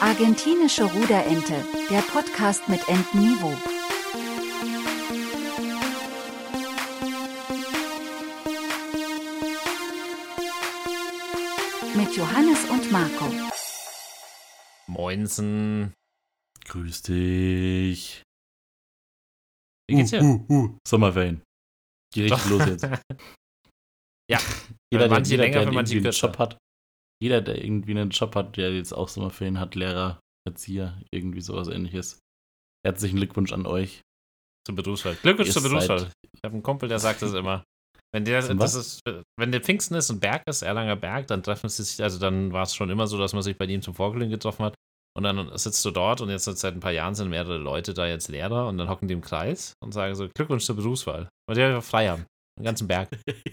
Argentinische Ruderente, der Podcast mit Entenniveau. Mit Johannes und Marco. Moinsen. Grüß dich. Wie geht's dir? Uh, uh, uh. Sommerferien. Geh richtig los jetzt. Ja, Jeder, der, manche jeder, länger, der für irgendwie manche einen kürzer. Job hat, jeder, der irgendwie einen Job hat, der jetzt auch Sommerferien hat, Lehrer, Erzieher, irgendwie sowas ähnliches. Herzlichen Glückwunsch an euch. Zum Berufsfall. Glückwunsch Ihr zum Berufsfall. seid- Ich habe einen Kumpel, der sagt das immer. Wenn der, Zum das was? ist, wenn der Pfingsten ist und Berg ist, Erlanger Berg, dann treffen sie sich, also dann war es schon immer so, dass man sich bei ihm zum Vorglühen getroffen hat. Und dann sitzt du dort und jetzt seit ein paar Jahren sind mehrere Leute da jetzt Lehrer und dann hocken die im Kreis und sagen so, Glückwunsch zur Berufswahl. Weil die einfach frei haben. Den ganzen Berg.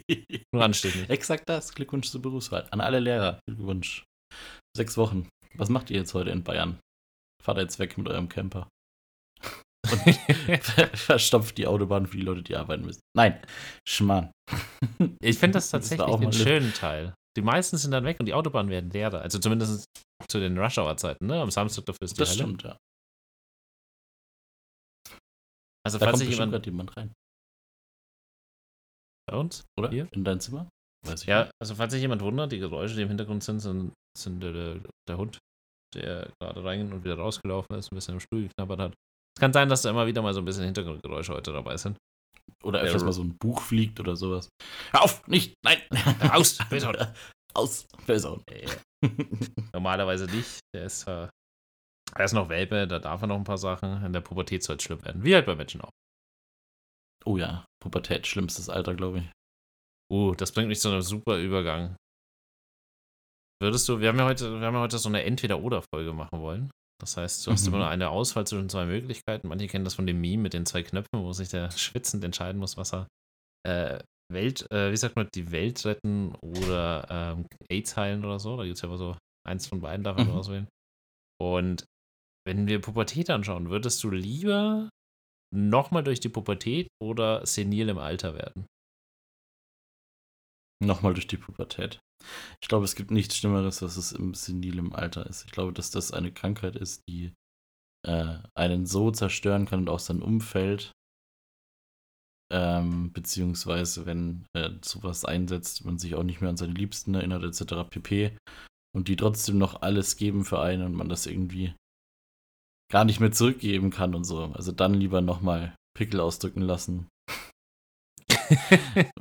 Nur anständig. Exakt das. Glückwunsch zur Berufswahl. An alle Lehrer. Glückwunsch. Sechs Wochen. Was macht ihr jetzt heute in Bayern? Fahrt jetzt weg mit eurem Camper. Und ver- verstopft die Autobahn für die Leute, die arbeiten müssen. Nein, Schmarrn. Ich finde das tatsächlich lit- schönen Teil. Die meisten sind dann weg und die Autobahnen werden leerer. Also zumindest zu den Rush-Hour-Zeiten, ne? Am Samstag dafür ist die Das Hölle. stimmt, ja. Also Da falls kommt sich jemand gerade jemand rein, bei uns, oder? Hier? In dein Zimmer? Weiß ich Ja, nicht. also falls sich jemand wundert, die Geräusche, die im Hintergrund sind, sind, sind der, der, der Hund, der gerade rein und wieder rausgelaufen ist, ein bisschen im Stuhl geknabbert hat. Es kann sein, dass da immer wieder mal so ein bisschen Hintergrundgeräusche heute dabei sind. Oder der- öfters mal so ein Buch fliegt oder sowas. Hör auf! Nicht! Nein! Aus! Person. Aus! Person. Äh, normalerweise nicht. Der ist, äh, er ist noch Welpe, da darf er noch ein paar Sachen. In der Pubertät soll es schlimm werden. Wie halt bei Menschen auch. Oh ja, Pubertät, schlimmstes Alter, glaube ich. Uh, das bringt mich zu einem super Übergang. Würdest du, wir haben ja heute, wir haben ja heute so eine Entweder-Oder-Folge machen wollen. Das heißt, du hast Mhm. immer nur eine Auswahl zwischen zwei Möglichkeiten. Manche kennen das von dem Meme mit den zwei Knöpfen, wo sich der schwitzend entscheiden muss, was er äh, Welt, äh, wie sagt man, die Welt retten oder ähm, AIDS heilen oder so. Da gibt es ja immer so eins von beiden, darf man Mhm. auswählen. Und wenn wir Pubertät anschauen, würdest du lieber nochmal durch die Pubertät oder senil im Alter werden? Nochmal durch die Pubertät. Ich glaube, es gibt nichts Schlimmeres, was es im senilen Alter ist. Ich glaube, dass das eine Krankheit ist, die äh, einen so zerstören kann und auch sein Umfeld. Ähm, beziehungsweise, wenn äh, sowas einsetzt, man sich auch nicht mehr an seine Liebsten erinnert, etc. pp. Und die trotzdem noch alles geben für einen und man das irgendwie gar nicht mehr zurückgeben kann und so. Also dann lieber nochmal Pickel ausdrücken lassen.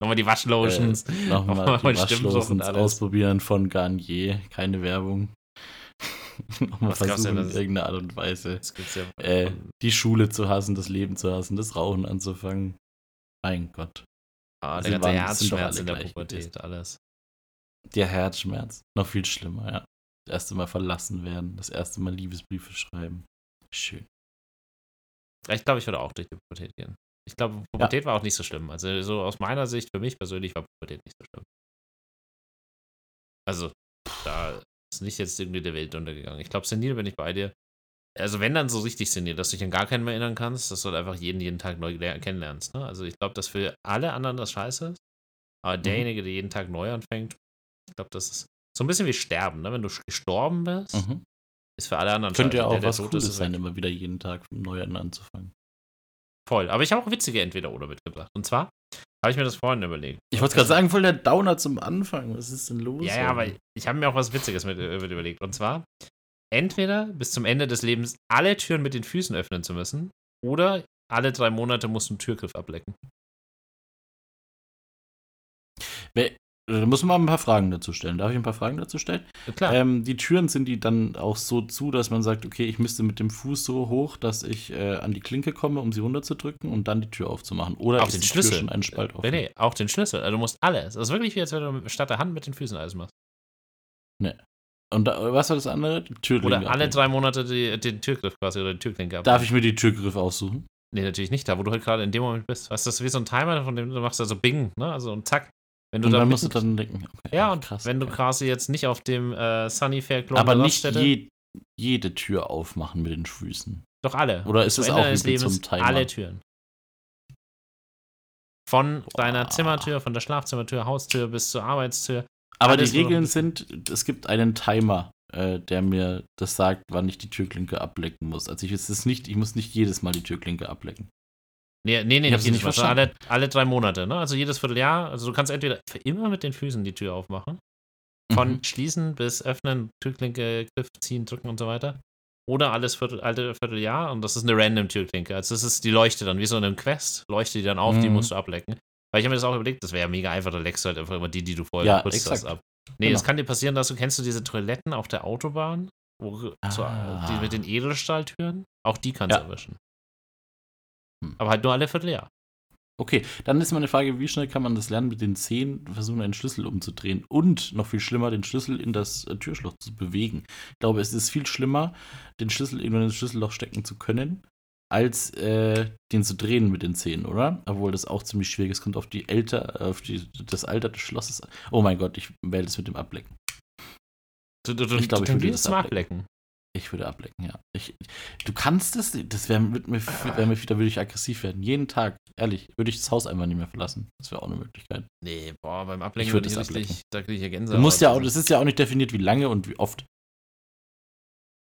Nochmal die Waschlotions. Äh, Nochmal Nochmal die Waschlotions ausprobieren von Garnier. Keine Werbung. Nochmal Was versuchen, in irgendeiner Art und Weise ja. äh, die Schule zu hassen, das Leben zu hassen, das Rauchen anzufangen. Mein Gott. ah, der ganze Herzschmerz in der Pubertät, alles. Der Herzschmerz. Noch viel schlimmer, ja. Das erste Mal verlassen werden, das erste Mal Liebesbriefe schreiben. Schön. Ich glaube, ich würde auch durch die Pubertät gehen. Ich glaube, Pubertät war auch nicht so schlimm. Also so aus meiner Sicht, für mich persönlich war Pubertät nicht so schlimm. Also, da ist nicht jetzt irgendwie der Welt untergegangen. Ich glaube, senil bin ich bei dir. Also wenn dann so richtig senil, dass du dich an gar keinen mehr erinnern kannst, dass du halt einfach jeden, jeden Tag neu ler- kennenlernst. Ne? Also ich glaube, dass für alle anderen das scheiße ist. Aber Mhm. derjenige, der jeden Tag neu anfängt, ich glaube, das ist so ein bisschen wie Sterben. Ne? Wenn du gestorben bist, Mhm. ist für alle anderen Könnte ja auch Der, der was Cooles ist sein, weg. immer wieder jeden Tag Neuen anzufangen. Voll. Aber ich habe auch witzige Entweder-Oder mitgebracht. Und zwar habe ich mir das vorhin überlegt. Ich wollte gerade sagen, voll der Downer zum Anfang. Was ist denn los? Ja, ja, aber ich habe mir auch was Witziges mit, äh, mit überlegt. Und zwar, entweder bis zum Ende des Lebens alle Türen mit den Füßen öffnen zu müssen oder alle drei Monate musst du einen Türgriff ablecken. Wer- Da muss man mal ein paar Fragen dazu stellen. Darf ich ein paar Fragen dazu stellen? Ja, Klar. Ähm, die Türen sind die dann auch so zu, dass man sagt, okay, ich müsste mit dem Fuß so hoch, dass ich äh, an die Klinke komme, um sie runterzudrücken und dann die Tür aufzumachen. Oder Auch den die Schlüssel. Tür schon einen Spalt nee, offen? nee, auch den Schlüssel. Also du musst alles. Das ist wirklich wie, als wenn du statt der Hand mit den Füßen alles machst. Und da, was war das andere? Die Türklinke Oder alle abnehmen. drei Monate die, den Türgriff quasi oder die Türklinke ab. Darf ich mir die Türgriff aussuchen? Nee, natürlich nicht. Da, wo du halt gerade in dem Moment bist. Weißt du, das ist wie so ein Timer, von dem du machst, also Bing, ne? Also und zack. Wenn du und da dann musst du dann denken, okay, Ja, und krass, wenn du quasi jetzt nicht auf dem äh, Sunnyfair Klo Aber nicht je, jede Tür aufmachen mit den Füßen. Doch alle. Oder ist es auch wie zum Timer? alle Türen. Von deiner Boah. Zimmertür, von der Schlafzimmertür, Haustür bis zur Arbeitstür. Aber die ein Regeln sind, es gibt einen Timer äh, der mir das sagt, wann ich die Türklinke ablecken muss. Also ich ist es nicht, ich muss nicht jedes Mal die Türklinke ablecken. Nee, nee, nee, Ich das die nicht verstanden. alle, alle drei Monate, ne? Also jedes Vierteljahr. Also du kannst entweder für immer mit den Füßen die Tür aufmachen. Von Mhm. schließen bis öffnen, Türklinke, Griff ziehen, drücken und so weiter. Oder alles Viertel, alte Vierteljahr und das ist eine random Türklinke. Also das ist die Leuchte dann, wie so in einem Quest, leuchtet die dann auf, die Mhm. musst du ablecken. Weil ich habe mir das auch überlegt, das wäre ja mega einfach, da leckst du halt einfach immer die, die du vorher Ja, hast, exakt. ab. Nee, es Genau. kann dir passieren, dass du, kennst du diese Toiletten auf der Autobahn? Wo, so, Ah. die mit den Edelstahltüren? Auch die kannst du Ja. erwischen. Hm. Aber halt nur alle Vierteljahr. Okay, dann ist meine Frage, wie schnell kann man das lernen, mit den Zehen versuchen, einen Schlüssel umzudrehen und noch viel schlimmer, den Schlüssel in das äh, Türschloss zu bewegen. Ich glaube, es ist viel schlimmer, den Schlüssel irgendwann ins Schlüsselloch stecken zu können, als äh, den zu drehen mit den Zehen, oder? Obwohl das auch ziemlich schwierig ist. Kommt auf die älter, auf die, das Alter des Schlosses an. Oh mein Gott, ich wähle das mit dem Ablecken. Du, du, du, Ich glaube, ich würde das zum ablecken. Ablecken. Ich würde ablecken, ja. Ich, du kannst es, das wäre mit mir, wär mir, da würde ich aggressiv werden. Jeden Tag, ehrlich, würde ich das Haus einfach nicht mehr verlassen. Das wäre auch eine Möglichkeit. Nee, boah, beim Ablecken Ich würde würde es richtig, ablecken. da kriege ich ja Gänsehaut. Du musst ja auch, das ist ja auch nicht definiert, wie lange und wie oft.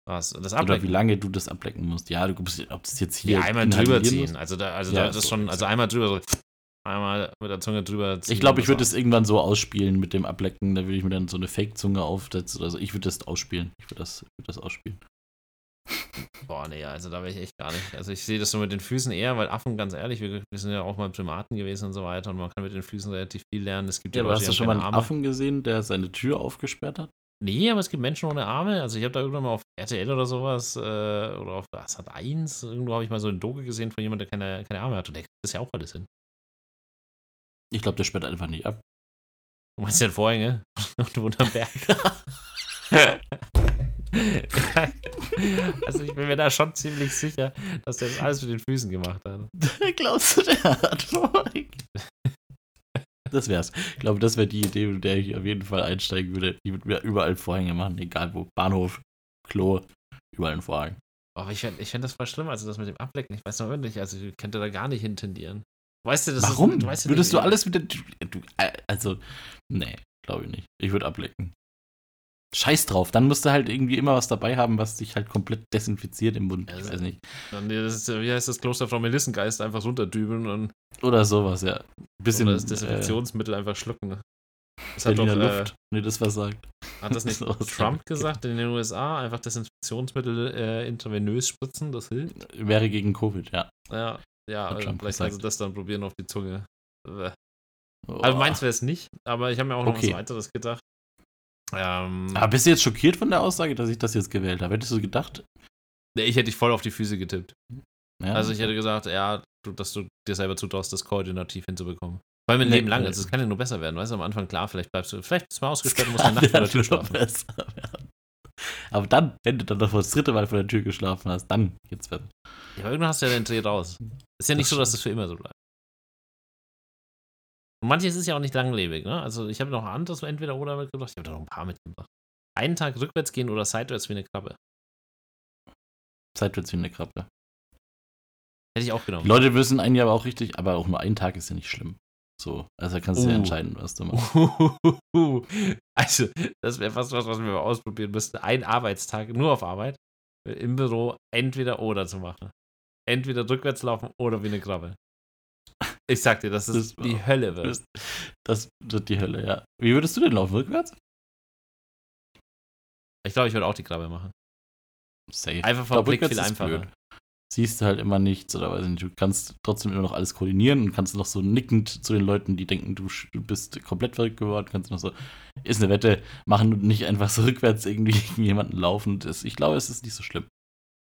Was? Das Oder wie Ablecken? lange du das ablecken musst. Ja, du musst, ob das jetzt hier. Ja, einmal drüber ziehen. Also, da, also Ja, da, das ist so, schon, also einmal drüber, so, einmal mit der Zunge drüber ziehen. Ich glaube, ich würde das es irgendwann so ausspielen mit dem Ablecken. Da würde ich mir dann so eine Fake-Zunge aufsetzen oder so. Ich würde das ausspielen. Ich würde das, würd das ausspielen. Boah, nee, also da wäre ich echt gar nicht. Also ich sehe das so mit den Füßen eher, weil Affen, ganz ehrlich, wir, wir sind ja auch mal Primaten gewesen und so weiter und man kann mit den Füßen relativ viel lernen. Es gibt Ja, aber Leute, hast du schon mal einen Arme. Affen gesehen, der seine Tür aufgesperrt hat? Nee, aber es gibt Menschen ohne Arme. Also ich habe da irgendwann mal auf RTL oder sowas äh, oder auf Sat 1, irgendwo habe ich mal so ein Doku gesehen von jemandem, der keine, keine Arme hat und der kriegt das ja auch alles hin. Ich glaube, der sperrt einfach nicht ab. Du meinst ja Vorhänge und unterm Berg. also ich bin mir da schon ziemlich sicher, dass der das alles mit den Füßen gemacht hat. Glaubst du, der hat Vorhänge? Das wär's. Ich glaube, das wäre die Idee, mit der ich auf jeden Fall einsteigen würde. Die würde mir überall Vorhänge machen, egal wo. Bahnhof, Klo, überall ein Vorhang. Aber ich fände ich fänd das voll schlimm, also das mit dem Ablecken. Ich weiß noch wirklich, also ich könnte da gar nicht hintendieren. Weißt du, das Warum? ist. weißt Würdest du alles mit der Tür. Du, äh, also, nee, glaube ich nicht. Ich würde ablecken. Scheiß drauf. Dann musst du halt irgendwie immer was dabei haben, was dich halt komplett desinfiziert im Mund. Ich Also- weiß nicht. Dann, das ist, wie heißt das Kloster Frau Melissengeist einfach runterdübeln und Oder sowas, ja. Ein bisschen. oder das äh, Desinfektionsmittel einfach schlucken. Das hat doch, Berliner äh, Luft. Nee, das versagt. hat das nicht. Trump gesagt in den USA? Einfach Desinfektionsmittel äh, intravenös spritzen, das hilft? Wäre gegen Covid, ja. Ja, ja, äh, vielleicht gesagt. also das dann probieren auf die Zunge. Äh. Oh. Also meins wäre es nicht, aber ich habe mir auch noch Okay. was weiteres gedacht. Ähm, Aber bist du jetzt schockiert von der Aussage, dass ich das jetzt gewählt habe? Hättest du gedacht? nee, ich hätte dich voll auf die Füße getippt. Ja, Also ich hätte gesagt, ja, du, dass du dir selber zutraust, das koordinativ hinzubekommen. Weil mein Nee, Leben lang, nee. also es kann ja nur besser werden. Weißt du, am Anfang, klar, vielleicht bleibst du, vielleicht bist du mal ausgesperrt und musst eine Nacht vor der Tür schlafen. Besser werden. Aber dann, wenn du dann noch das dritte Mal vor der Tür geschlafen hast, dann geht's besser. Ja, aber irgendwann hast du ja den Dreh raus. Ist ja nicht Das so, dass das für immer so bleibt. Und manches ist ja auch nicht langlebig, ne? Also ich habe noch ein anderes entweder oder mitgebracht. Ich habe da noch ein paar mitgebracht. Einen Tag rückwärts gehen oder seitwärts wie eine Krabbe. Seitwärts wie eine Krabbe. Hätte ich auch genommen. Die Leute wissen einen ja aber auch richtig, aber auch nur ein Tag ist ja nicht schlimm. So, also kannst du ja Uh. entscheiden, was du machst. Also, das wäre fast was, was wir mal ausprobieren müssten. Ein Arbeitstag nur auf Arbeit im Büro entweder oder zu machen. Entweder rückwärts laufen oder wie eine Krabbe. Ich sag dir, dass es Das- die Hölle wird. Das, das wird die Hölle, ja. Wie würdest du denn laufen? Rückwärts? Ich glaube, ich würde auch die Krabbe machen. Safe. Einfach vom Blick viel einfacher. blöd. Siehst du halt immer nichts oder weiß nicht. Du kannst trotzdem immer noch alles koordinieren und kannst noch so nickend zu den Leuten, die denken, du, bist komplett verrückt geworden, kannst noch so, ist eine Wette, machen und nicht einfach so rückwärts irgendwie gegen jemanden laufen. Das, ich glaube, es ist nicht so schlimm.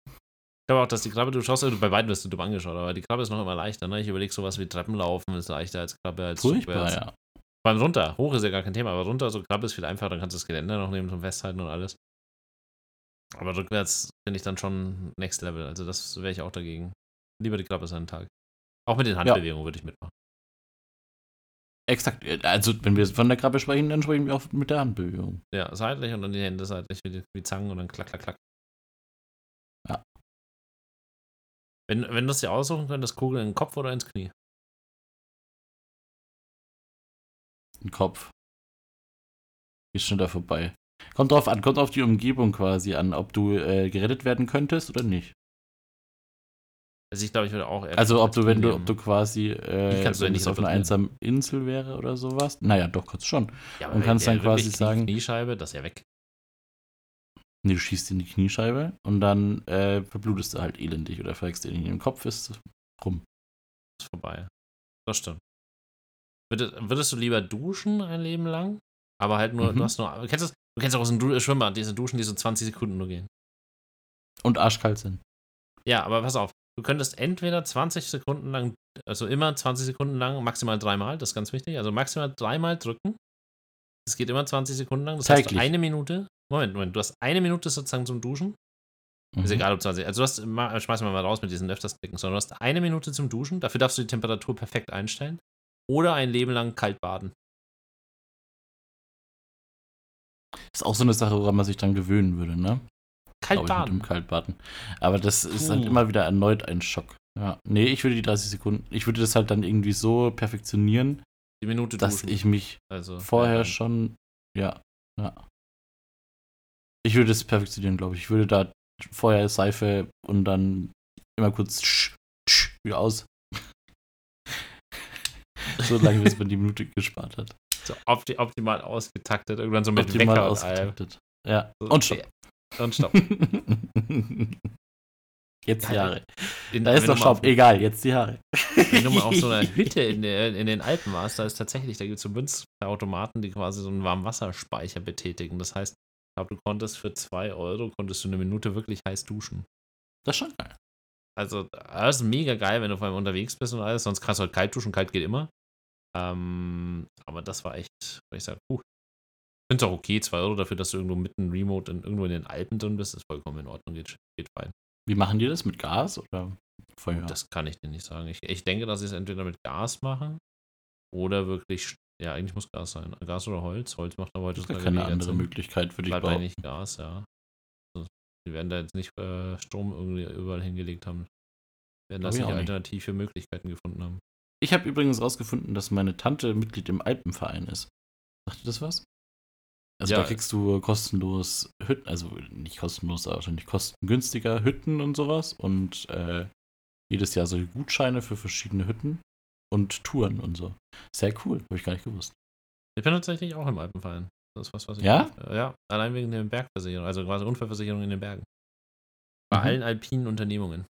Ich glaube auch, dass die Krabbe, du schaust, bei beiden wirst du dumm angeschaut, aber die Krabbe ist noch immer leichter. Ne? Ich überlege sowas wie Treppenlaufen ist leichter als Krabbe als Furchtbar, rückwärts. ja. Beim runter, hoch ist ja gar kein Thema, aber runter, so Krabbe ist viel einfacher, dann kannst du das Geländer noch nehmen zum Festhalten und alles. Aber rückwärts finde ich dann schon Next Level, also das wäre ich auch dagegen. Lieber die Krabbe seinen Tag. Auch mit den Handbewegungen würde ich mitmachen. Exakt. Also, wenn wir von der Krabbe sprechen, dann sprechen wir auch mit der Handbewegung. Ja, seitlich und dann die Hände seitlich wie, die- wie Zangen und dann klack, klack, klack. Ja. Wenn, wenn du es dir aussuchen könntest, Kugel in den Kopf oder ins Knie? Im Kopf. Geht schneller vorbei. Kommt drauf an, kommt auf die Umgebung quasi an, ob du äh, gerettet werden könntest oder nicht. Also ich glaube, ich würde auch Also ob du, wenn du, ob du quasi, äh, du wenn nicht auf einer einsamen Insel wäre oder sowas. Naja, doch, kannst schon. ja, und kannst dann quasi sagen- Kniescheibe, das ist ja weg. Nee, du schießt in die Kniescheibe und dann äh, verblutest du halt elendig oder verreckst dir in den Kopf, ist rum. Ist vorbei. Das stimmt. Würdest, würdest du lieber duschen ein Leben lang? Aber halt nur, Mhm. du hast nur, du kennst das, du kennst auch aus dem Du- Schwimmbad, diese Duschen, die so 20 Sekunden nur gehen. Und arschkalt sind. Ja, aber pass auf, du könntest entweder 20 Sekunden lang, also immer 20 Sekunden lang, maximal dreimal, das ist ganz wichtig, also maximal dreimal drücken. Es geht immer 20 Sekunden lang, das heißt Täglich. eine Minute, Moment, Moment, du hast eine Minute sozusagen zum Duschen, ist Mhm. egal ob 20, also du hast, ma- schmeiß mal mal raus mit diesen öfters klicken, sondern du hast eine Minute zum Duschen, dafür darfst du die Temperatur perfekt einstellen oder ein Leben lang kalt baden. Ist auch so eine Sache, woran man sich dann gewöhnen würde, ne? Kalt Glaub ich, mit dem baden. Kaltbaden. Aber das ist halt Puh. immer wieder erneut ein Schock. Ja. Nee, ich würde die 30 Sekunden, ich würde das halt dann irgendwie so perfektionieren, Die Minute dass duschen. ich mich also, vorher ja, schon, ja, ja. Ich würde es perfektionieren, glaube ich. Ich würde da vorher Seife und dann immer kurz tsch, tsch, wieder aus. so lange, bis man die Minute gespart hat. So opti optimal ausgetaktet, irgendwann so mit Optimal Wecker und allem. ausgetaktet. Ja. So, Und stopp. Und stopp. Jetzt die. Haare. In- Da ist doch auf- Egal, jetzt die Haare. Wenn du mal auf so einer Hütte in, der, in den Alpen warst, da ist tatsächlich, da gibt es so Münzautomaten, die quasi so einen Warmwasserspeicher betätigen. Das heißt, ich glaube, du konntest für 2 Euro, konntest du eine Minute wirklich heiß duschen. Das ist schon geil. Also, das ist mega geil, wenn du vor allem unterwegs bist und alles. Sonst kannst du halt kalt duschen, kalt geht immer. Ähm, aber das war echt, weil ich sage, puh. Ich finde es auch okay, 2 Euro dafür, dass du irgendwo mitten remote in, irgendwo in den Alpen drin bist, ist vollkommen in Ordnung, geht, geht fein. Wie machen die das? Mit Gas oder Feuer? Das kann ich dir nicht sagen. Ich, ich denke, dass sie es entweder mit Gas machen oder wirklich, ja, eigentlich muss Gas sein. Gas oder Holz. Holz macht aber Das ist keine andere Sinn. Möglichkeit, würde ich behaupten. eigentlich Gas, ja. Also, die werden da jetzt nicht äh, Strom irgendwie überall hingelegt haben. Werden da Glaub ich sicher auch nicht. alternative Möglichkeiten gefunden haben. Ich habe übrigens rausgefunden, dass meine Tante Mitglied im Alpenverein ist. Sagt ihr das was? Also Ja. da kriegst du kostenlos Hütten, also nicht kostenlos, aber wahrscheinlich kostengünstiger Hütten und sowas und äh, jedes Jahr so Gutscheine für verschiedene Hütten und Touren und so. Sehr cool, habe ich gar nicht gewusst. Ich bin tatsächlich auch im Alpenverein. Das ist was, was ich. Ja? Äh, ja, allein wegen der Bergversicherung, also quasi Unfallversicherung in den Bergen. Bei Mhm. allen alpinen Unternehmungen.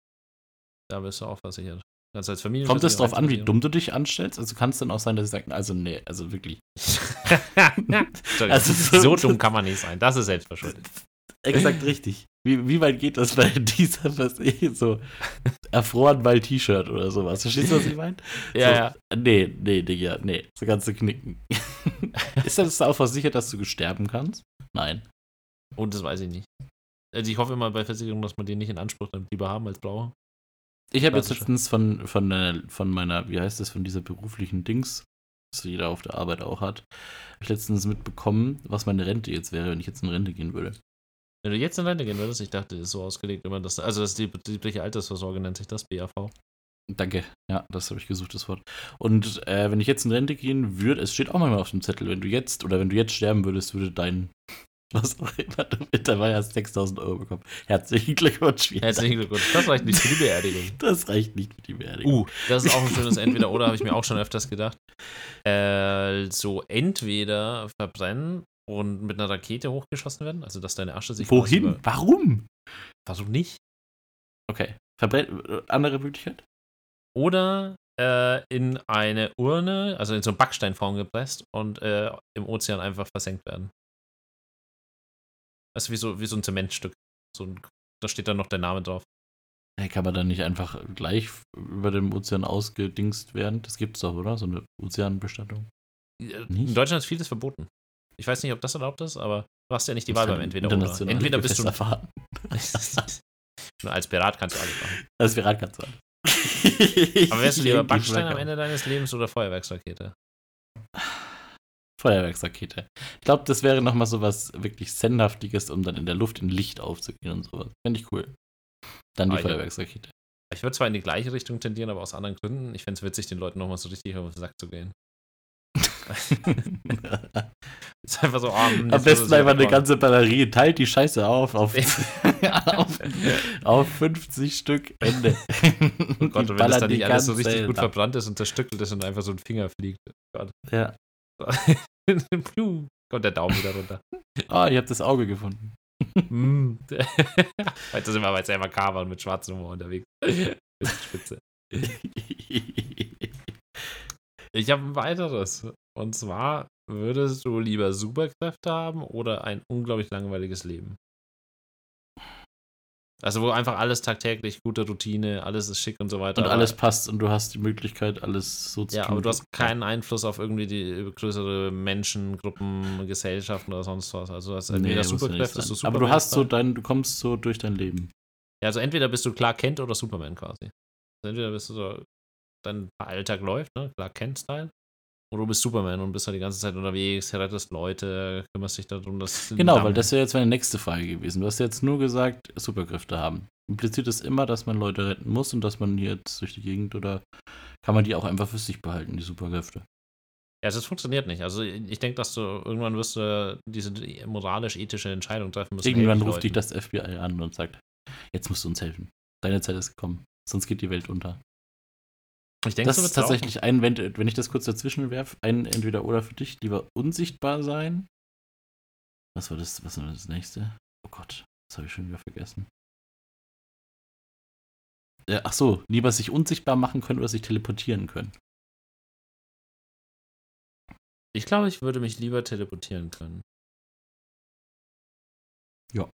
Da bist du auch versichert. Kannst als Familie. Kommt es drauf an, wie dumm du dich anstellst? Also kann es dann auch sein, dass sie sagen, also nee, also wirklich. also Also so, so- dumm kann man nicht sein. Das ist selbstverschuldet. Exakt richtig. Wie, wie weit geht das bei dieser, was ich so erfroren weil T-Shirt oder sowas? Verstehst du, was ich meine? Ja, so, ja. Nee, nee, Digga, nee. So kannst du knicken. ist das auch versichert, dass du sterben kannst? Nein. Und das weiß ich nicht. Also ich hoffe immer bei Versicherungen, dass man den nicht in Anspruch nimmt, lieber haben als blaue. Ich habe jetzt letztens von, von, äh, von meiner, wie heißt das, von dieser beruflichen Dings, das jeder auf der Arbeit auch hat, habe ich letztens mitbekommen, was meine Rente jetzt wäre, wenn ich jetzt in Rente gehen würde. Wenn du jetzt in Rente gehen würdest, ich dachte, das ist so ausgelegt immer, dass, also das ist die betriebliche Altersvorsorge nennt sich das, BAV. Danke, ja, das habe ich gesucht, das Wort. Und äh, wenn ich jetzt in Rente gehen würde, es steht auch manchmal auf dem Zettel, wenn du jetzt oder wenn du jetzt sterben würdest, würde dein, was auch immer du mit dabei hast, 6000 Euro bekommen. Herzlichen Glückwunsch. Herzlichen Glückwunsch. Das reicht nicht für die Beerdigung. Das reicht nicht für die Beerdigung. Uh, das ist auch ein schönes Entweder-Oder, habe ich mir auch schon öfters gedacht. Äh, so entweder verbrennen und mit einer Rakete hochgeschossen werden, also dass deine Asche sich. Wohin? Warum? Versuch nicht. Okay. Verbrennt, äh, andere Möglichkeit? Oder äh, in eine Urne, also in so eine Backsteinform gepresst und äh, im Ozean einfach versenkt werden. Das ist wie so, wie so ein Zementstück. So ein, da steht dann noch der Name drauf. Hey, kann man da nicht einfach gleich über dem Ozean ausgedingst werden? Das gibt's doch, oder? So eine Ozeanbestattung. Nicht? In Deutschland ist vieles verboten. Ich weiß nicht, ob das erlaubt ist, aber du hast ja nicht die Wahl beim Entweder oder. Entweder bist du. Gewässer fahren. Nur als Pirat kannst du alles machen. Das wäre ganz alles. Aber wärst du lieber Backstein am Ende deines Lebens oder Feuerwerksrakete? Feuerwerksrakete. Ich glaube, das wäre nochmal so was wirklich Sendhaftiges, um dann in der Luft in Licht aufzugehen und sowas. Fände ich cool. Dann die Ah. Feuerwerksrakete. Ich würde zwar in die gleiche Richtung tendieren, aber aus anderen Gründen. Ich fände es witzig, den Leuten nochmal so richtig auf den Sack zu gehen. ist einfach so, oh, hm, Am besten einfach eine ganze Batterie, teilt die Scheiße auf, auf, auf, auf 50 Stück Ende. Oh Gott, und wenn das dann nicht alles so richtig gut verbrannt ist und zerstückelt ist und einfach so ein Finger fliegt. Gott. Ja. Kommt der Daumen wieder runter. Ah, ich habe das Auge gefunden. Mm. Heute sind wir aber sehr makaber und mit schwarzem Humor unterwegs. Spitze. Ich habe ein weiteres. Und zwar, würdest du lieber Superkräfte haben oder ein unglaublich langweiliges Leben? Also, wo einfach alles tagtäglich, gute Routine, alles ist schick und so weiter. Und alles passt und du hast die Möglichkeit, alles so zu Ja, tun. aber du hast keinen Einfluss auf irgendwie die größere Menschengruppen, Gesellschaften oder sonst was. Also, du hast entweder ja nicht Superkräfte, sein. so Aber du Superman hast so dein, du kommst so durch dein Leben. Ja, also entweder bist du Clark Kent oder Superman quasi. Also entweder bist du so, dein Alltag läuft, ne? Clark Kent-Style. Oder du bist Superman und bist halt die ganze Zeit unterwegs, rettest Leute, kümmerst dich darum, dass. Genau, weil das wäre jetzt meine nächste Frage gewesen. Du hast jetzt nur gesagt, Superkräfte haben. Impliziert es immer, dass man Leute retten muss und dass man jetzt durch die Gegend oder kann man die auch einfach für sich behalten, die Superkräfte? Ja, das funktioniert nicht. Also ich denke, dass du irgendwann wirst du diese moralisch-ethische Entscheidung treffen müssen. Irgendwann ruft dich Leuten. das FBI an und sagt, jetzt musst du uns helfen. Deine Zeit ist gekommen, sonst geht die Welt unter. Ich denke, das ist tatsächlich ein, wenn, wenn ich das kurz dazwischen werfe, ein entweder oder für dich, lieber unsichtbar sein. Was war das, was war das nächste? Oh Gott, das habe ich schon wieder vergessen. Äh, ach so, lieber sich unsichtbar machen können oder sich teleportieren können. Ich glaube, ich würde mich lieber teleportieren können. Ja.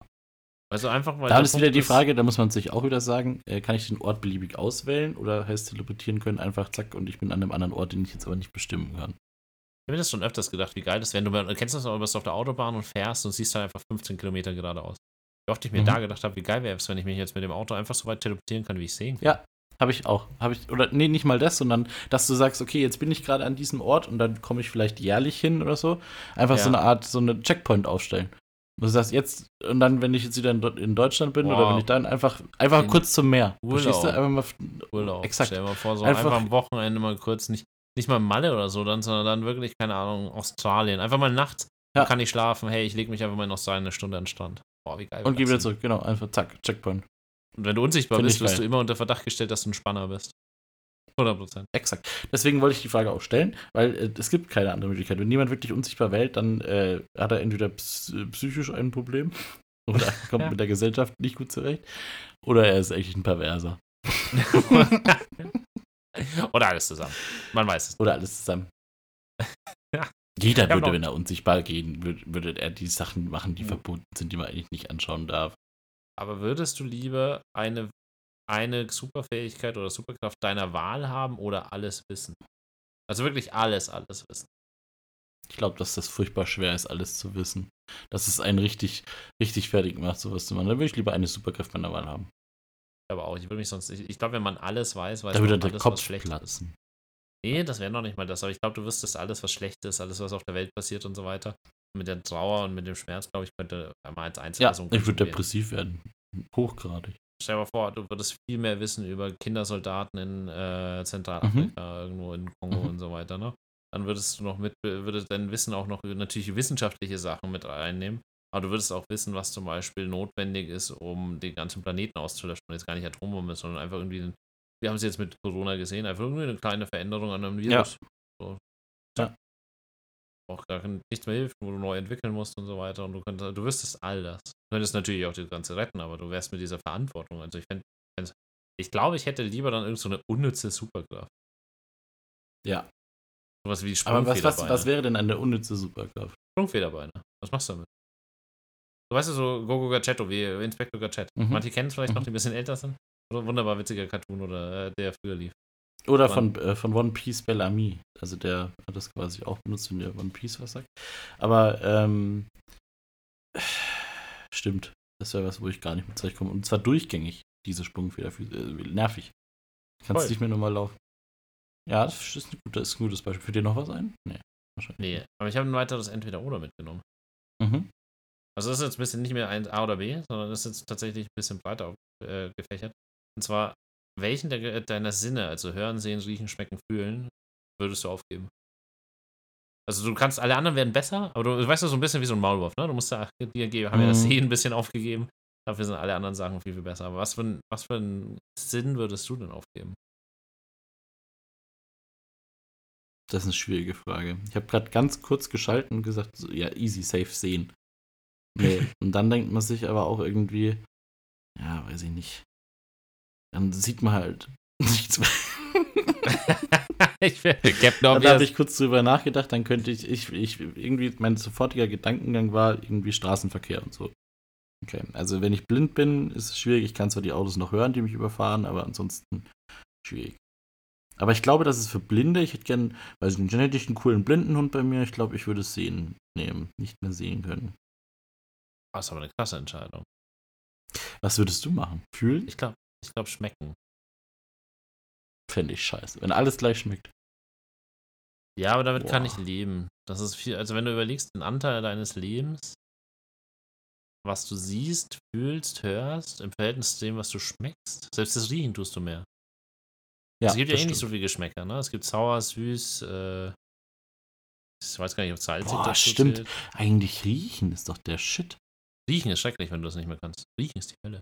Also einfach, weil. da ist wieder die Frage, da muss man sich auch wieder sagen, äh, kann ich den Ort beliebig auswählen oder heißt teleportieren können einfach zack und ich bin an einem anderen Ort, den ich jetzt aber nicht bestimmen kann. Ich habe mir das schon öfters gedacht, wie geil das wäre. Du kennst das auch, du bist auf der Autobahn und fährst und siehst dann einfach 15 Kilometer geradeaus. Wie oft ich mir Mhm. da gedacht habe, wie geil wäre es, wenn ich mich jetzt mit dem Auto einfach so weit teleportieren kann, wie ich sehen kann. Ja, habe ich auch. Habe ich, oder nee, nicht mal das, sondern dass du sagst, okay, jetzt bin ich gerade an diesem Ort und dann komme ich vielleicht jährlich hin oder so. Einfach Ja. so eine Art, so eine Checkpoint aufstellen. Du sagst jetzt, und dann, wenn ich jetzt wieder in, Deu- in Deutschland bin oder Wow. wenn ich dann einfach, einfach In kurz zum Meer. Urlaub. Du? Einfach mal, Urlaub. Exakt. Stell dir mal vor, so Einfach- einfach, am Wochenende mal kurz, nicht, nicht mal Malle oder so, dann, sondern dann wirklich, keine Ahnung, Australien. Einfach mal nachts. Ja. Kann ich schlafen. Hey, ich lege mich einfach mal in Australien eine Stunde an den Strand. Boah, wie geil. Und geh wieder zurück, genau, einfach zack, Checkpoint. Und wenn du unsichtbar Find bist, wirst du immer unter Verdacht gestellt, dass du ein Spanner bist. 100 Prozent. Exakt. Deswegen wollte ich die Frage auch stellen, weil äh, es gibt keine andere Möglichkeit. Wenn niemand wirklich unsichtbar wählt, dann äh, hat er entweder ps psychisch ein Problem oder kommt Ja. mit der Gesellschaft nicht gut zurecht oder er ist echt ein Perverser. Oder alles zusammen. Man weiß es. Oder alles zusammen. Ja. Jeder würde, wenn er unsichtbar gehen würde, würde er die Sachen machen, die Mhm. verboten sind, die man eigentlich nicht anschauen darf. Aber würdest du lieber eine, eine Superfähigkeit oder Superkraft deiner Wahl haben oder alles wissen? Also wirklich alles, alles wissen. Ich glaube, dass das furchtbar schwer ist, alles zu wissen. Dass es einen richtig, richtig fertig macht, sowas zu machen. Dann würde ich lieber eine Superkraft meiner Wahl haben. Aber auch, ich würde mich sonst nicht. Ich glaube, wenn man alles weiß, weiß Da man alles, was Kopf schlecht ist. platzen. Nee, das wäre noch nicht mal das. Aber ich glaube, du wüsstest alles, was schlecht ist, alles, was auf der Welt passiert und so weiter. Mit der Trauer und mit dem Schmerz, glaube ich, könnte einmal als Ja, Einzelperson. ich ganz würde depressiv werden. Hochgradig. Stell dir mal vor, du würdest viel mehr wissen über Kindersoldaten in äh, Zentralafrika, irgendwo in Kongo Mhm. und so weiter, ne? Dann würdest du noch mit, würde dein Wissen auch noch natürlich wissenschaftliche Sachen mit einnehmen. Aber du würdest auch wissen, was zum Beispiel notwendig ist, um den ganzen Planeten auszulöschen. Jetzt gar nicht Atombombe, sondern einfach irgendwie, ein, wir haben es jetzt mit Corona gesehen, einfach irgendwie eine kleine Veränderung an einem Virus. So. Ja. Auch gar nichts mehr hilft, wo du neu entwickeln musst und so weiter. Und du könntest, du wüsstest all das. Du könntest natürlich auch das Ganze retten, aber du wärst mit dieser Verantwortung. Also ich fänd, fänd's- ich glaube, ich hätte lieber dann irgend so eine unnütze Superkraft. Ja. Sowas wie Aber was, was, Sprungfederbeine. was wäre denn eine unnütze Superkraft? Sprungfederbeine. Was machst du damit? Du weißt ja so Gogo Gadgetto, wie Inspector Gadget. Mhm. Manche kennen es vielleicht noch, Mhm. die ein bisschen älter sind. Oder wunderbar witziger Cartoon oder äh, der früher lief. Oder Wann? von, äh, von One Piece Bellamy. Also der hat das quasi auch benutzt, wenn der One Piece was sagt. Aber ähm, stimmt. Das wäre was, wo ich gar nicht mit zurechtkomme. Und zwar durchgängig, diese Sprungfeder. Äh, nervig. Kannst Voll. nicht mehr normal laufen. Ja, das ist ein, gutes, ist ein gutes Beispiel. Für dir noch was ein? Nee. Wahrscheinlich. Nee, aber ich habe ein weiteres Entweder-Oder mitgenommen. Mhm. Also das ist jetzt ein bisschen nicht mehr ein A oder B, sondern das ist jetzt tatsächlich ein bisschen breiter äh, gefächert. Und zwar, welchen der, deiner Sinne, also hören, sehen, riechen, schmecken, fühlen, würdest du aufgeben? Also du kannst, alle anderen werden besser, aber du, du weißt ja so ein bisschen wie so ein Maulwurf, ne? Du musst ja, die haben ja das Mhm. Sehen ein bisschen aufgegeben. Dafür sind alle anderen Sachen viel, viel besser. Aber was für, ein, was für einen Sinn würdest du denn aufgeben? Das ist eine schwierige Frage. Ich habe gerade ganz kurz geschalten und gesagt, so, ja, easy, safe sehen. Nee. und dann denkt man sich aber auch irgendwie, ja, weiß ich nicht. Dann sieht man halt nichts mehr. ich Captain Obvious. habe ich kurz drüber nachgedacht, dann könnte ich, ich, ich, irgendwie, mein sofortiger Gedankengang war irgendwie Straßenverkehr und so. Okay, also wenn ich blind bin, ist es schwierig. Ich kann zwar die Autos noch hören, die mich überfahren, aber ansonsten schwierig. Aber ich glaube, das ist für Blinde. Ich hätte gern, weiß ich nicht, dann hätte ich einen coolen Blindenhund bei mir. Ich glaube, ich würde es sehen nehmen, nicht mehr sehen können. Das ist aber eine klasse Entscheidung. Was würdest du machen? Fühlen? Ich glaube, ich glaube, schmecken. Fände ich scheiße. Wenn alles gleich schmeckt. Ja, aber damit kann Boah. ich leben. Das ist viel, also wenn du überlegst, den Anteil deines Lebens, was du siehst, fühlst, hörst, im Verhältnis zu dem, was du schmeckst, selbst das Riechen tust du mehr. es gibt ja das eh nicht so viele Geschmäcker, ne? Es gibt sauer, süß, äh, ich weiß gar nicht, ob salzig Boah, dazu stimmt. zählt. Eigentlich riechen ist doch der Shit. Riechen ist schrecklich, wenn du das nicht mehr kannst. Riechen ist die Hölle.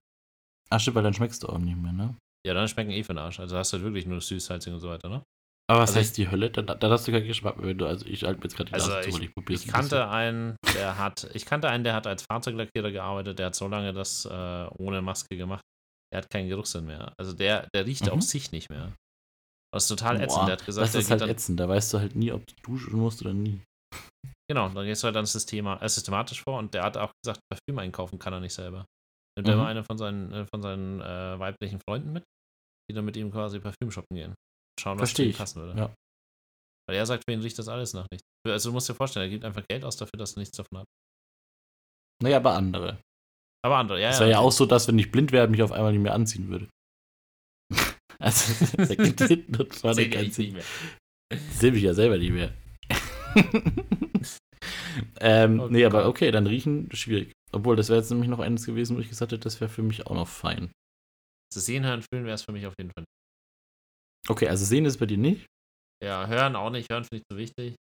Stimmt, weil dann schmeckst du auch nicht mehr, ne? Ja, dann schmecken eh für den Arsch. Also hast du halt wirklich nur süß, salzig und so weiter, ne? Aber was Also heißt die Hölle? Da, da hast du keinen Geschmack mehr, wenn du, also ich halte mir jetzt gerade die Also Nase zu, ich, weil ich probiere ich kannte einen, der hat, ich kannte einen, der hat als Fahrzeuglackierer gearbeitet, der hat so lange das äh, ohne Maske gemacht, der hat keinen Geruchssinn mehr. Also der, der riecht Mhm. auch sich nicht mehr. Das ist total ätzend. Boah, der hat gesagt, das der ist halt dann, ätzend. Da weißt du halt nie, ob du duschen musst oder nie. genau, dann gehst du halt dann Systema, äh, systematisch vor und der hat auch gesagt, Parfüm einkaufen kann er nicht selber. Nimmt er Mhm. immer eine von seinen, äh, von seinen äh, weiblichen Freunden mit, die dann mit ihm quasi Parfüm shoppen gehen. Schauen, was ihm passen würde. ja. Weil er sagt, für ihn riecht das alles nach nichts. Also du musst dir vorstellen, er gibt einfach Geld aus dafür, dass er nichts davon hat. Naja, aber andere. Aber andere, ja, Es ja. wäre ja auch so, dass, wenn ich blind wäre, mich auf einmal nicht mehr anziehen würde. also, das ergibt hinten und vorne keinen Sinn. nicht mehr. Sehe mich ja selber nicht mehr. ähm, Oh nee, aber okay, dann riechen, schwierig. Obwohl, das wäre jetzt nämlich noch eines gewesen, wo ich gesagt hätte, das wäre für mich auch noch fein. Das Sehen, Hören, Fühlen wäre es für mich auf jeden Fall. Okay, also sehen ist bei dir nicht? Ja, Hören auch nicht. Hören finde ich zu wichtig.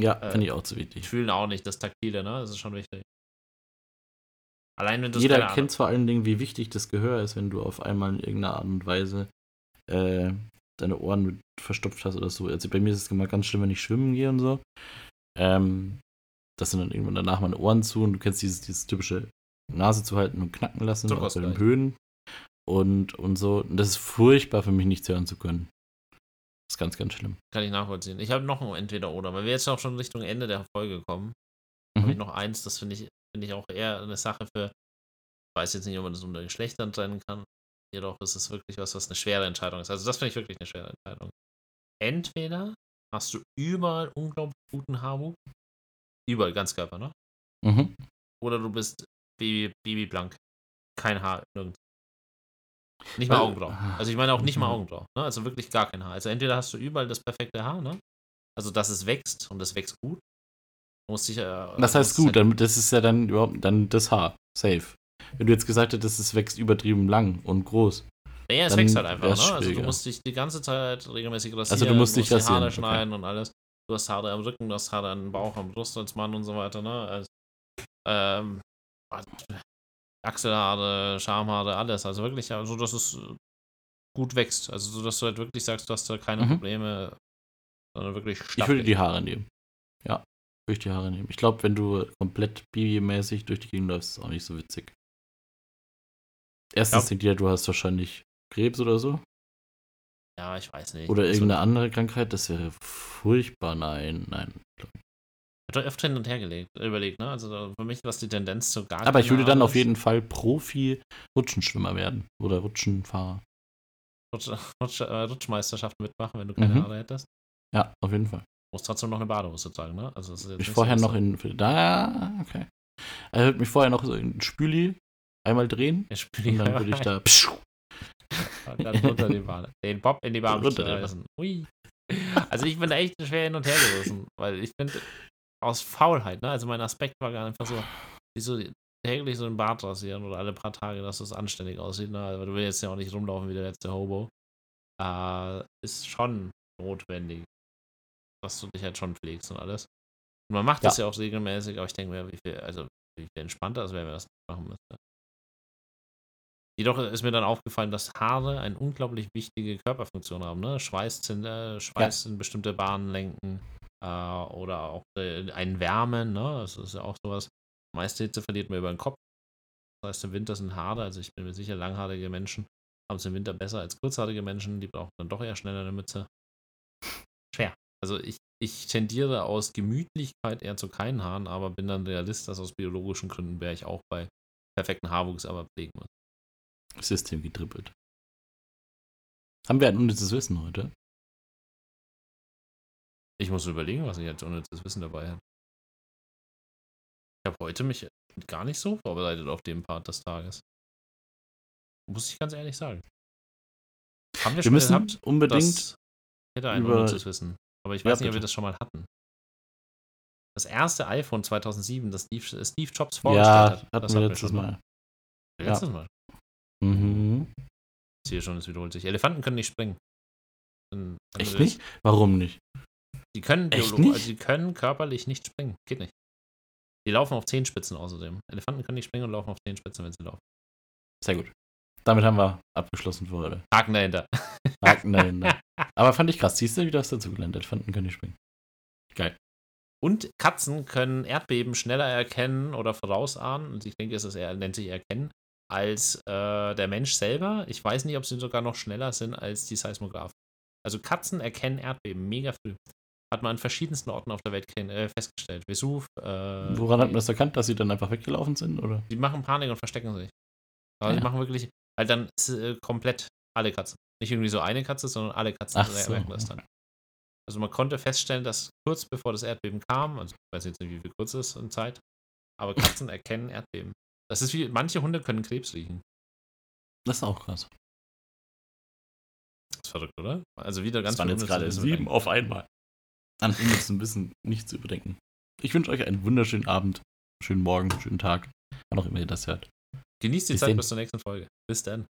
Ja, Äh, finde ich auch zu wichtig. Fühlen auch nicht. Das Taktile, ne? Das ist schon wichtig. Allein wenn du Jeder kennt vor allen Dingen, wie wichtig das Gehör ist, wenn du auf einmal in irgendeiner Art und Weise äh, deine Ohren mit verstopft hast oder so. Also bei mir ist es immer ganz schlimm, wenn ich schwimmen gehe und so. Ähm, das sind dann irgendwann danach meine Ohren zu und du kennst dieses, dieses typische Nase zu halten und knacken lassen, auch bei den. Höhen und, und so. Und das ist furchtbar für mich, nichts hören zu können. Das ist ganz, ganz schlimm. Kann ich nachvollziehen. Ich habe noch ein Entweder-Oder, weil wir jetzt auch schon Richtung Ende der Folge kommen. Habe ich Mhm. noch eins, das finde ich, finde ich auch eher eine Sache für, ich weiß jetzt nicht, ob man das unter Geschlechtern trennen kann. Jedoch ist es wirklich was, was eine schwere Entscheidung ist. Also das finde ich wirklich eine schwere Entscheidung. Entweder hast du überall unglaublich guten Haarwuchs, überall Ganzkörper, ne? Mhm. Oder du bist Baby, Babyblank. Kein Haar nirgends. Nicht mal Weil- Augenbrauen. Also ich meine auch nicht mal Mhm. Augenbrauen. Ne? Also wirklich gar kein Haar. Also entweder hast du überall das perfekte Haar, ne? Also dass es wächst und es wächst gut. Du musst dich, äh, Das heißt musst gut, halt- dann, das ist ja dann überhaupt dann das Haar. Safe. Wenn du jetzt gesagt hättest, es wächst übertrieben lang und groß. Ja, es wächst halt einfach, ne? Also du musst dich die ganze Zeit regelmäßig rasieren. Also du musst dich die Haare rasieren, okay. schneiden und alles. Du hast Haare am Rücken, du hast Haare am Bauch, am Brust als Mann und so weiter, ne? Also, ähm, Achselhaare, Schamhaare, alles. Also wirklich, also dass es gut wächst. Also so, dass du halt wirklich sagst, du hast da keine Mhm. Probleme, sondern wirklich Ich würde die Haare nehmen. Ja, würde ich die Haare nehmen. Ich glaube, wenn du komplett Bibi-mäßig durch die Gegend läufst, ist es auch nicht so witzig. Erstens Ja. denkt jeder, du hast wahrscheinlich Krebs oder so. Ja, ich weiß nicht. Oder Also, irgendeine andere Krankheit. Das wäre furchtbar. Nein, nein. Wird doch öfter hin und her gelegt, überlegt, ne? Also für mich war es die Tendenz zu gar Aber ich würde dann auf jeden Fall Profi-Rutschenschwimmer werden. Oder Rutschenfahrer. Rutsch, Rutsch, äh, Rutschmeisterschaften mitmachen, wenn du keine Mhm. Haare hättest. Ja, auf jeden Fall. Du musst trotzdem noch eine Badehose tragen, ne? Also es ist jetzt Ich vorher so, noch in. Da, okay. Er würde mich vorher noch so in Spüli einmal drehen. Ich spiele Und dann würde ich da. Pschuh, dann runter die Bahn. Den Bob in die Bahn schmeißen. Ui. Also ich bin da echt schwer hin und her gerissen, weil ich finde, aus Faulheit, ne? Also mein Aspekt war gar einfach so, wie so täglich so ein Bart rasieren oder alle paar Tage, dass das anständig aussieht, ne? Aber du willst ja auch nicht rumlaufen wie der letzte Hobo. Äh, ist schon notwendig. dass du dich halt schon pflegst und alles. Und man macht Ja. das ja auch regelmäßig, aber ich denke mir, wie viel, also wie viel entspannter es wäre, wenn man das machen müsste. Jedoch ist mir dann aufgefallen, dass Haare eine unglaublich wichtige Körperfunktion haben. Ne? Schweiß, äh, Schweiß in bestimmte Bahnen lenken äh, oder auch äh, einen Wärmen. Ne? Das ist ja auch sowas. Meiste Hitze verliert man über den Kopf. Das heißt, im Winter sind Haare, also ich bin mir sicher, langhaarige Menschen haben es im Winter besser als kurzhaarige Menschen. Die brauchen dann doch eher schneller eine Mütze. Schwer. Also ich, ich tendiere aus Gemütlichkeit eher zu keinen Haaren, aber bin dann Realist, dass aus biologischen Gründen wäre ich auch bei perfekten Haarwuchs aber pflegen muss. System getrippelt. Haben wir ein unnützes Wissen heute? Ich muss überlegen, was ich jetzt unnützes Wissen dabei habe. Ich habe heute mich gar nicht so vorbereitet auf den Part des Tages. Muss ich ganz ehrlich sagen. Haben wir Wir schon müssen gehabt? unbedingt. Das hätte ein über- unnützes Wissen. Aber ich Ja, weiß nicht, ob wir das schon mal hatten. Das erste iPhone 2007, das Steve, Jobs Ja, vorgestellt hat. hatten das wir hatten letztes schon Mal. Letztes Mal. Mhm. Ich sehe schon, es wiederholt sich. Elefanten können nicht springen. Echt nicht? Warum nicht? Die können, Echt nicht? Also die können körperlich nicht springen. Geht nicht. Die laufen auf Zehenspitzen außerdem. Elefanten können nicht springen und laufen auf Zehenspitzen, wenn sie laufen. Sehr gut. Damit haben wir abgeschlossen für heute. Haken dahinter. Haken dahinter. Aber fand ich krass. Siehst du, wie das dazu gelernt hat? Fanden können die springen. Geil. Und Katzen können Erdbeben schneller erkennen oder vorausahnen. Und ich denke, es ist eher, nennt sich erkennen, als äh, der Mensch selber. Ich weiß nicht, ob sie sogar noch schneller sind als die Seismographen. Also Katzen erkennen Erdbeben mega früh. Hat man an verschiedensten Orten auf der Welt äh, festgestellt. Vesuv. Äh, Woran hat man das erkannt, dass sie dann einfach weggelaufen sind? Oder? Die machen Panik und verstecken sich. Die Ja. machen wirklich halt dann äh, komplett alle Katzen. Nicht irgendwie so eine Katze, sondern alle Katzen so. merken das dann. Also man konnte feststellen, dass kurz bevor das Erdbeben kam, also ich weiß jetzt nicht, wie viel kurz es ist in Zeit, aber Katzen erkennen Erdbeben. Das ist wie, manche Hunde können Krebs riechen. Das ist auch krass. Das ist verrückt, oder? Also wieder ganz das waren jetzt gerade sieben auf einmal. An unnützem Wissen nicht zu überdenken. Ich wünsche euch einen wunderschönen Abend, schönen Morgen, schönen Tag, wann auch immer ihr das hört. Genießt die Bis Zeit denn. bis zur nächsten Folge. Bis dann.